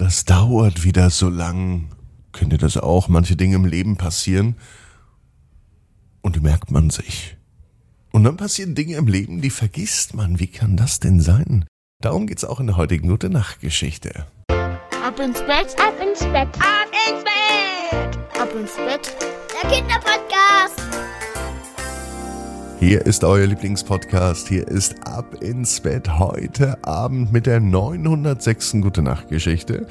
das dauert wieder so lang. Kennt ihr das auch? Manche Dinge im Leben passieren und die merkt man sich. Und dann passieren Dinge im Leben, die vergisst man. Wie kann das denn sein? Darum geht's auch in der heutigen Gute Nacht Geschichte. Ab ins Bett, ab ins Bett, ab ins Bett, ab ins Bett. Der Kinderpodcast. Hier ist euer Lieblingspodcast. Hier ist Ab ins Bett heute Abend mit der 906. Gute Nacht Geschichte.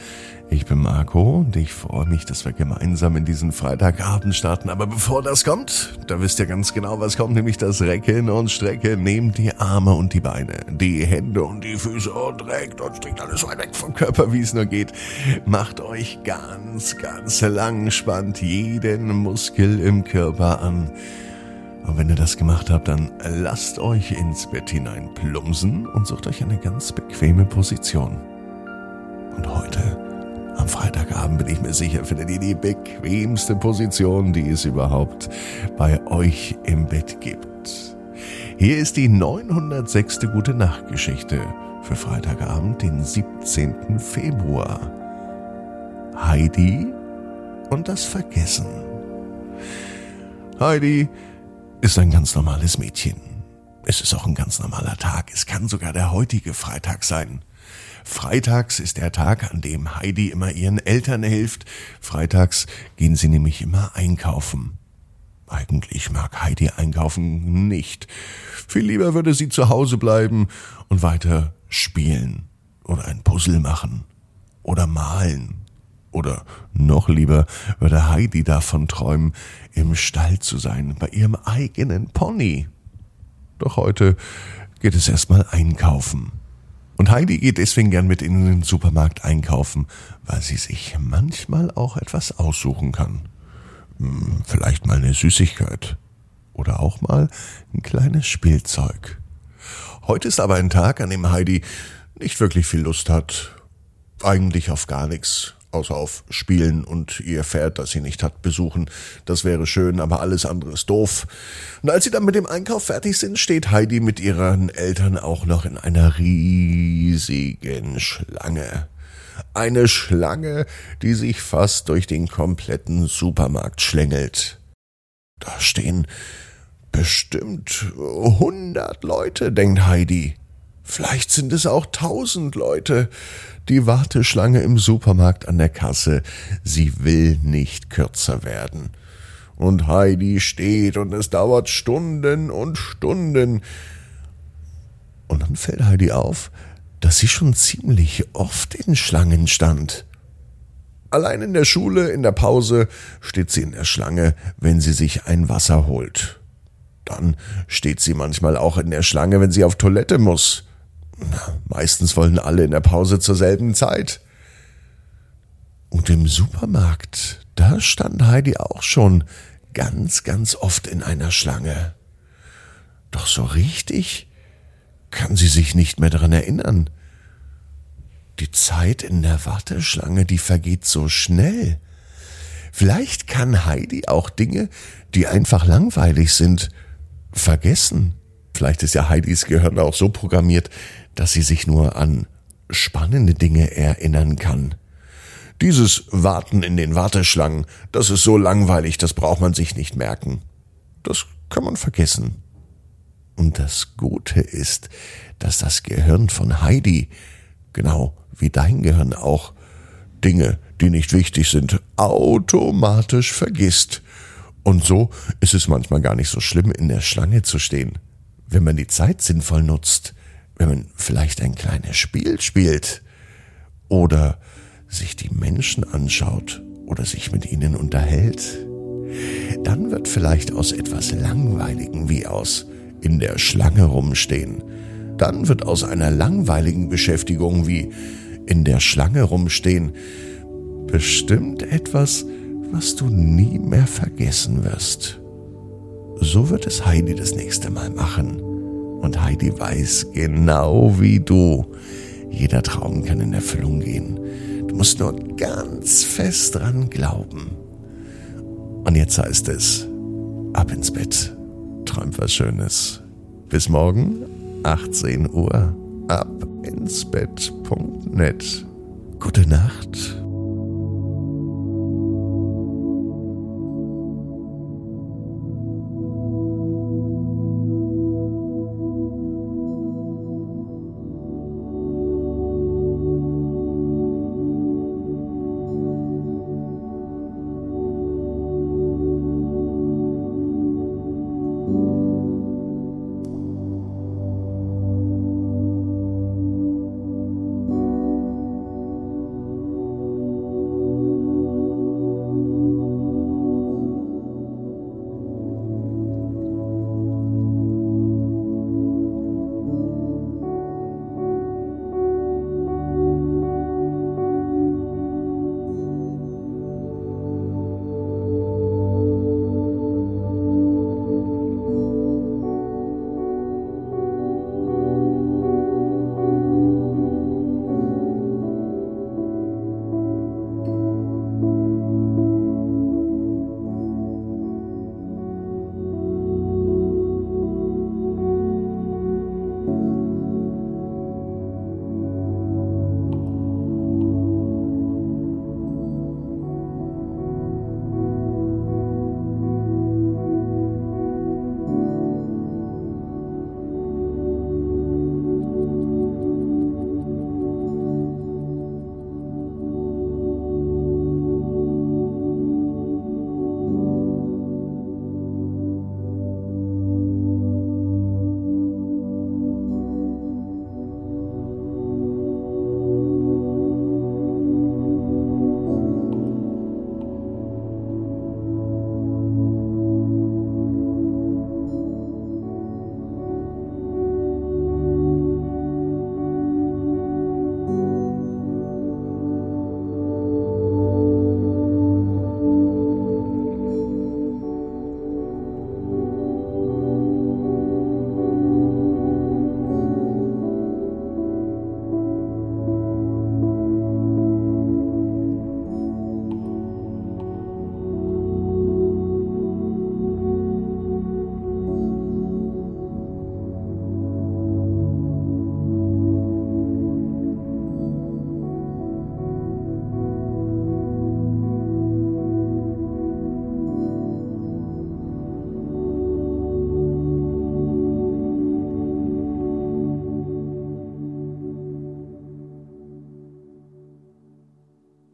Ich bin Marco und ich freue mich, dass wir gemeinsam in diesen Freitagabend starten. Aber bevor das kommt, da wisst ihr ganz genau, was kommt, nämlich das Recken und Strecken. Nehmt die Arme und die Beine, die Hände und die Füße und reckt und streckt alles weit weg vom Körper, wie es nur geht. Macht euch ganz, ganz lang, spannt jeden Muskel im Körper an. Und wenn ihr das gemacht habt, dann lasst euch ins Bett hinein plumpsen und sucht euch eine ganz bequeme Position. Und heute, am Freitagabend, bin ich mir sicher, findet ihr die bequemste Position, die es überhaupt bei euch im Bett gibt. Hier ist die 906. Gute Nacht Geschichte für Freitagabend, den 17. Februar. Heidi und das Vergessen. Heidi ist ein ganz normales Mädchen. Es ist auch ein ganz normaler Tag. Es kann sogar der heutige Freitag sein. Freitags ist der Tag, an dem Heidi immer ihren Eltern hilft. Freitags gehen sie nämlich immer einkaufen. Eigentlich mag Heidi einkaufen nicht. Viel lieber würde sie zu Hause bleiben und weiter spielen oder ein Puzzle machen oder malen oder noch lieber würde Heidi davon träumen, im Stall zu sein, bei ihrem eigenen Pony. Doch heute geht es erstmal einkaufen. Und Heidi geht deswegen gern mit in den Supermarkt einkaufen, weil sie sich manchmal auch etwas aussuchen kann. Hm, vielleicht mal eine Süßigkeit. Oder auch mal ein kleines Spielzeug. Heute ist aber ein Tag, an dem Heidi nicht wirklich viel Lust hat. Eigentlich auf gar nichts außer auf Spielen und ihr Pferd, das sie nicht hat, besuchen. Das wäre schön, aber alles andere ist doof. Und als sie dann mit dem Einkauf fertig sind, steht Heidi mit ihren Eltern auch noch in einer riesigen Schlange. Eine Schlange, die sich fast durch den kompletten Supermarkt schlängelt. Da stehen bestimmt hundert Leute, denkt Heidi. Vielleicht sind es auch tausend Leute. Die Warteschlange im Supermarkt an der Kasse, sie will nicht kürzer werden. Und Heidi steht und es dauert Stunden und Stunden. Und dann fällt Heidi auf, dass sie schon ziemlich oft in Schlangen stand. Allein in der Schule, in der Pause, steht sie in der Schlange, wenn sie sich ein Wasser holt. Dann steht sie manchmal auch in der Schlange, wenn sie auf Toilette muss. Meistens wollen alle in der Pause zur selben Zeit. Und im Supermarkt, da stand Heidi auch schon ganz, ganz oft in einer Schlange. Doch so richtig kann sie sich nicht mehr daran erinnern. Die Zeit in der Warteschlange, die vergeht so schnell. Vielleicht kann Heidi auch Dinge, die einfach langweilig sind, vergessen. Vielleicht ist ja Heidis Gehirn auch so programmiert, dass sie sich nur an spannende Dinge erinnern kann. Dieses Warten in den Warteschlangen, das ist so langweilig, das braucht man sich nicht merken. Das kann man vergessen. Und das Gute ist, dass das Gehirn von Heidi, genau wie dein Gehirn auch, Dinge, die nicht wichtig sind, automatisch vergisst. Und so ist es manchmal gar nicht so schlimm, in der Schlange zu stehen, wenn man die Zeit sinnvoll nutzt wenn man vielleicht ein kleines Spiel spielt oder sich die Menschen anschaut oder sich mit ihnen unterhält, dann wird vielleicht aus etwas Langweiligen wie aus in der Schlange rumstehen, dann wird aus einer langweiligen Beschäftigung wie in der Schlange rumstehen bestimmt etwas, was du nie mehr vergessen wirst. So wird es Heidi das nächste Mal machen. Und Heidi weiß genau wie du, jeder Traum kann in Erfüllung gehen. Du musst nur ganz fest dran glauben. Und jetzt heißt es, ab ins Bett, träum was Schönes. Bis morgen, 18 Uhr, ab ins Bett.net. Gute Nacht